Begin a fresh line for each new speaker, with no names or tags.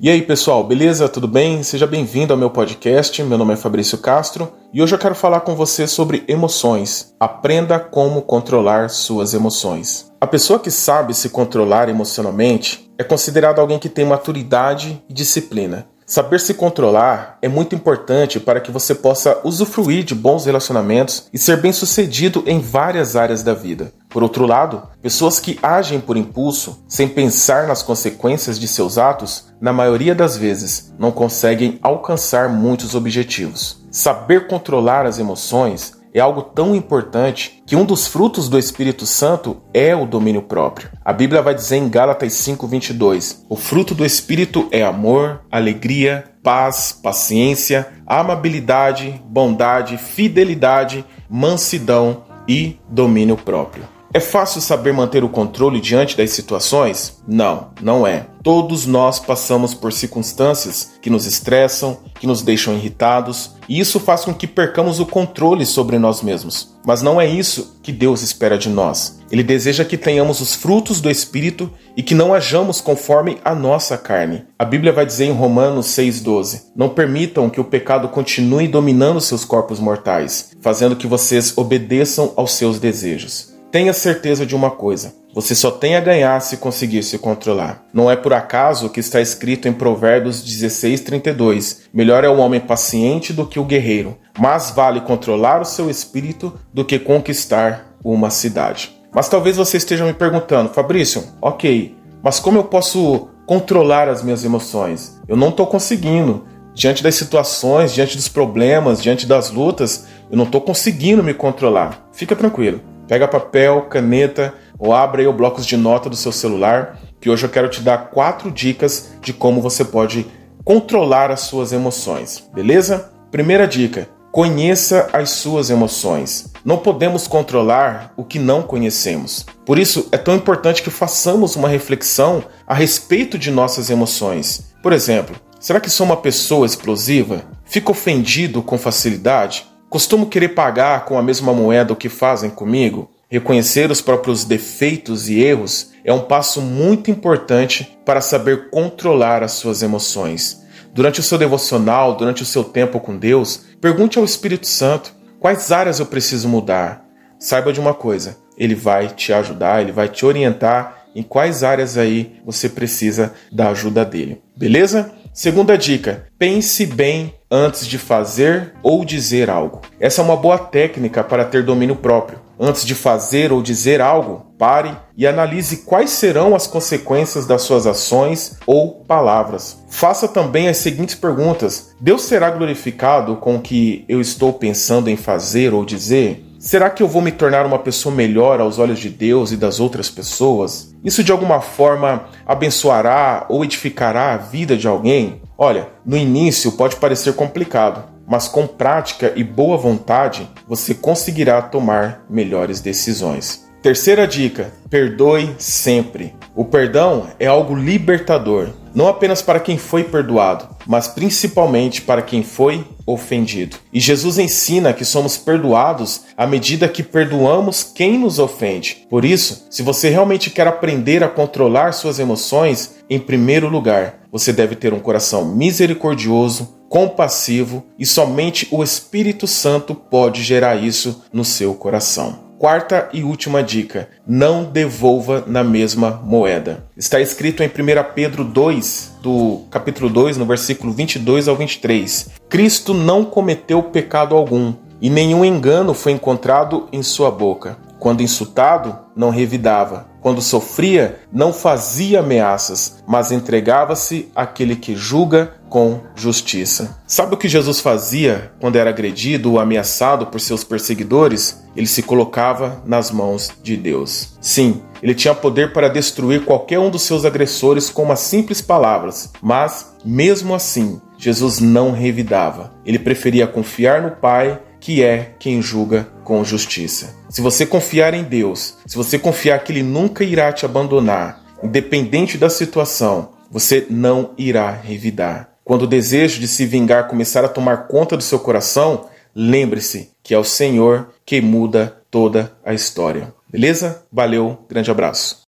E aí, pessoal, beleza? Tudo bem? Seja bem-vindo ao meu podcast. Meu nome é Fabrício Castro e hoje eu quero falar com você sobre emoções. Aprenda como controlar suas emoções. A pessoa que sabe se controlar emocionalmente é considerada alguém que tem maturidade e disciplina. Saber se controlar é muito importante para que você possa usufruir de bons relacionamentos e ser bem-sucedido em várias áreas da vida. Por outro lado, pessoas que agem por impulso, sem pensar nas consequências de seus atos, na maioria das vezes não conseguem alcançar muitos objetivos. Saber controlar as emoções é algo tão importante que um dos frutos do Espírito Santo é o domínio próprio. A Bíblia vai dizer em Gálatas 5:22: "O fruto do Espírito é amor, alegria, paz, paciência, amabilidade, bondade, fidelidade, mansidão e domínio próprio." É fácil saber manter o controle diante das situações? Não, não é. Todos nós passamos por circunstâncias que nos estressam, que nos deixam irritados, e isso faz com que percamos o controle sobre nós mesmos. Mas não é isso que Deus espera de nós. Ele deseja que tenhamos os frutos do Espírito e que não hajamos conforme a nossa carne. A Bíblia vai dizer em Romanos 6,12: Não permitam que o pecado continue dominando seus corpos mortais, fazendo que vocês obedeçam aos seus desejos. Tenha certeza de uma coisa: você só tem a ganhar se conseguir se controlar. Não é por acaso que está escrito em Provérbios 16:32: Melhor é o homem paciente do que o guerreiro, mas vale controlar o seu espírito do que conquistar uma cidade. Mas talvez você esteja me perguntando, Fabrício, ok, mas como eu posso controlar as minhas emoções? Eu não estou conseguindo. Diante das situações, diante dos problemas, diante das lutas, eu não estou conseguindo me controlar. Fica tranquilo. Pega papel, caneta ou abra aí o blocos de nota do seu celular, que hoje eu quero te dar quatro dicas de como você pode controlar as suas emoções, beleza? Primeira dica: conheça as suas emoções. Não podemos controlar o que não conhecemos. Por isso, é tão importante que façamos uma reflexão a respeito de nossas emoções. Por exemplo, será que sou uma pessoa explosiva? Fico ofendido com facilidade? Costumo querer pagar com a mesma moeda o que fazem comigo? Reconhecer os próprios defeitos e erros é um passo muito importante para saber controlar as suas emoções. Durante o seu devocional, durante o seu tempo com Deus, pergunte ao Espírito Santo quais áreas eu preciso mudar. Saiba de uma coisa, ele vai te ajudar, ele vai te orientar em quais áreas aí você precisa da ajuda dele. Beleza? Segunda dica: pense bem antes de fazer ou dizer algo. Essa é uma boa técnica para ter domínio próprio. Antes de fazer ou dizer algo, pare e analise quais serão as consequências das suas ações ou palavras. Faça também as seguintes perguntas: Deus será glorificado com o que eu estou pensando em fazer ou dizer? Será que eu vou me tornar uma pessoa melhor aos olhos de Deus e das outras pessoas? Isso de alguma forma abençoará ou edificará a vida de alguém? Olha, no início pode parecer complicado, mas com prática e boa vontade você conseguirá tomar melhores decisões. Terceira dica: perdoe sempre. O perdão é algo libertador, não apenas para quem foi perdoado, mas principalmente para quem foi ofendido. E Jesus ensina que somos perdoados à medida que perdoamos quem nos ofende. Por isso, se você realmente quer aprender a controlar suas emoções, em primeiro lugar, você deve ter um coração misericordioso, compassivo e somente o Espírito Santo pode gerar isso no seu coração. Quarta e última dica: não devolva na mesma moeda. Está escrito em 1 Pedro 2, do capítulo 2, no versículo 22 ao 23. Cristo não cometeu pecado algum, e nenhum engano foi encontrado em sua boca. Quando insultado, não revidava. Quando sofria, não fazia ameaças, mas entregava-se àquele que julga com justiça. Sabe o que Jesus fazia quando era agredido ou ameaçado por seus perseguidores? Ele se colocava nas mãos de Deus. Sim, ele tinha poder para destruir qualquer um dos seus agressores com umas simples palavras, mas, mesmo assim, Jesus não revidava. Ele preferia confiar no Pai que é quem julga com justiça. Se você confiar em Deus, se você confiar que Ele nunca irá te abandonar, independente da situação, você não irá revidar. Quando o desejo de se vingar começar a tomar conta do seu coração, lembre-se que é o Senhor que muda toda a história. Beleza? Valeu, grande abraço.